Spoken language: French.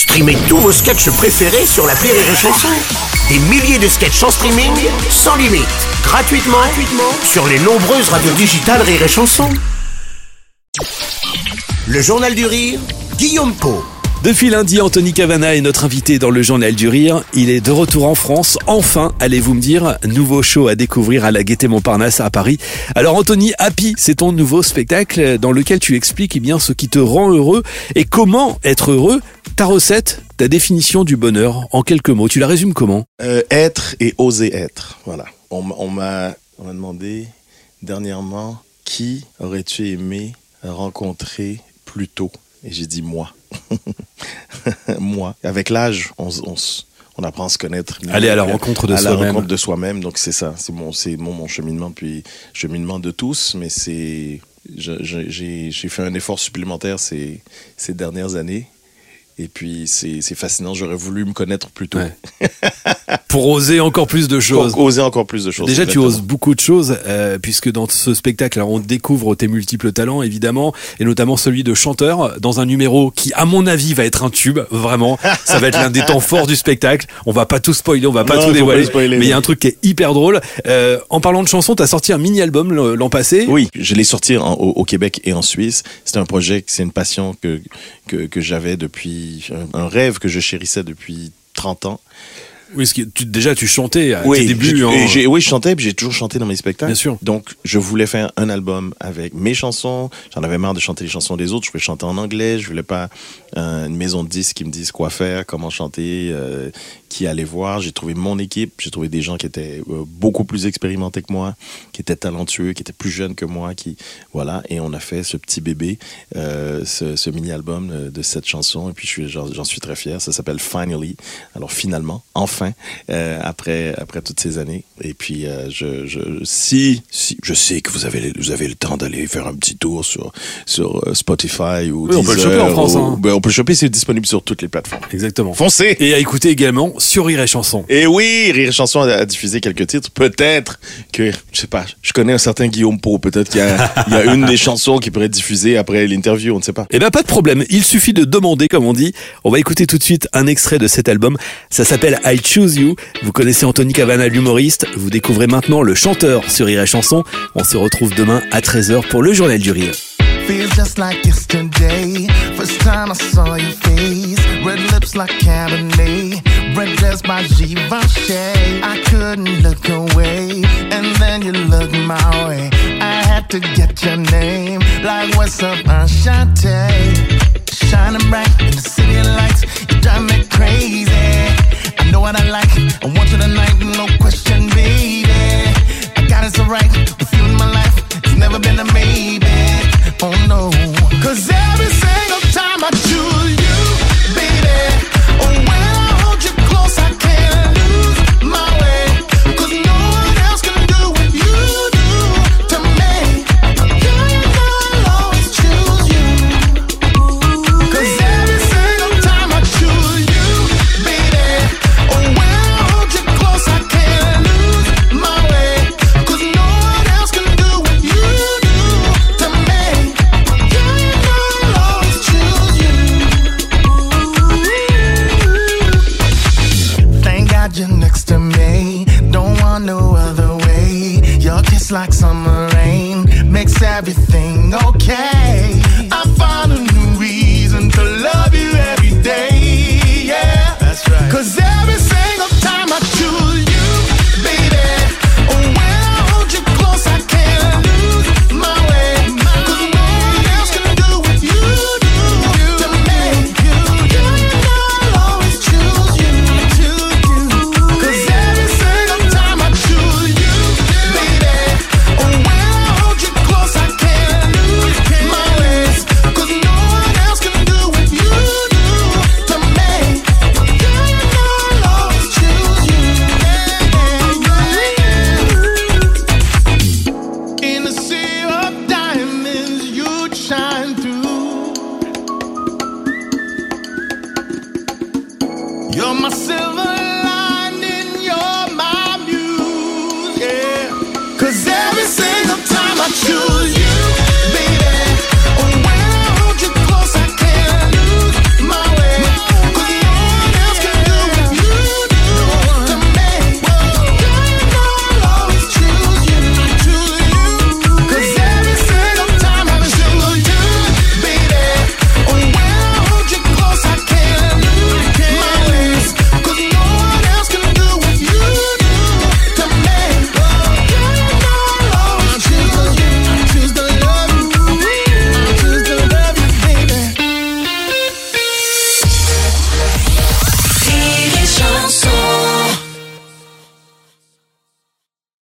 Streamez tous vos sketchs préférés sur la Rire et Chanson. Des milliers de sketchs en streaming, sans limite, gratuitement, gratuitement sur les nombreuses radios digitales Rire et Chanson. Le Journal du Rire, Guillaume Po. Depuis lundi, Anthony Cavana est notre invité dans le journal du rire. Il est de retour en France. Enfin, allez-vous me dire, nouveau show à découvrir à la Gaîté Montparnasse à Paris. Alors Anthony, Happy, c'est ton nouveau spectacle dans lequel tu expliques eh bien ce qui te rend heureux et comment être heureux. Ta recette, ta définition du bonheur en quelques mots. Tu la résumes comment? Euh, être et oser être. Voilà. On, m'a demandé dernièrement qui aurais-tu aimé rencontrer plus tôt? Et j'ai dit moi. moi. Avec l'âge, on, apprend à se connaître. Aller à la rencontre de à la soi-même. rencontre de soi-même. Donc c'est ça. C'est mon, mon, mon cheminement puis cheminement de tous. Mais c'est j'ai j'ai fait un effort supplémentaire ces, ces dernières années. Et puis c'est fascinant. J'aurais voulu me connaître plus tôt. Ouais. Pour oser encore plus de choses. Pour oser encore plus de choses. Déjà, tu oses beaucoup de choses, euh, puisque dans ce spectacle, alors, on découvre tes multiples talents, évidemment, et notamment celui de chanteur, dans un numéro qui, à mon avis, va être un tube, vraiment. Ça va être l'un des temps forts du spectacle. On va pas tout spoiler, on va pas Non, tout pas dévoiler, spoiler, mais il y a un truc qui est hyper drôle. Euh, en parlant de chansons, t'as sorti un mini-album l'an passé. Oui, je l'ai sorti en- au, au Québec et en Suisse. C'est un projet, c'est une passion que, que, que j'avais depuis, un, rêve que je chérissais depuis 30 ans. Oui, parce que tu, déjà, tu chantais à tes débuts. oui, je chantais, puis j'ai toujours chanté dans mes spectacles. Bien sûr. Donc, je voulais faire un album avec mes chansons. J'en avais marre de chanter les chansons des autres. Je voulais chanter en anglais. Je voulais pas euh, une maison de disques qui me dise quoi faire, comment chanter, euh, qui aller voir. J'ai trouvé mon équipe. J'ai trouvé des gens qui étaient euh, beaucoup plus expérimentés que moi, qui étaient talentueux, qui étaient plus jeunes que moi, qui voilà. Et on a fait ce petit bébé, ce, ce mini album de, cette chanson. Et puis, j'en suis très fier. Ça s'appelle Finally. Alors finalement, enfin, euh, après après toutes ces années. Et puis, euh, je, je si si je sais que vous avez vous avez le temps d'aller faire un petit tour sur sur euh, Spotify ou Oui, on peut le choper en France, ou- hein. ben, on peut le choper. C'est disponible sur toutes les plateformes. Exactement. Foncez. Et à écouter également sur Rire et Chanson. Et oui, Rire et Chanson a, diffusé quelques titres. Peut-être que, je sais pas, je connais un certain Guillaume Pau. Peut-être qu'il y, a- il y a une des chansons qui pourrait être diffusée après l'interview, on ne sait pas. Eh ben pas de problème, il suffit de demander comme on dit. On va écouter tout de suite un extrait de cet album. Ça s'appelle I Choose You. Vous connaissez Anthony Cavana l'humoriste, vous découvrez maintenant le chanteur sur Rire et Chanson. On se retrouve demain à 13h pour le journal du rire. Feels just like yesterday. First time I saw your face. Red lips like Cabernet. Red dress by Givenchy. I couldn't look away. And then you looked my way. I had to get your name. Like what's up, Ashante? Shining Your kiss like summer rain makes everything okay. I found a new reason to love you every day. Yeah, that's right. Cause every myself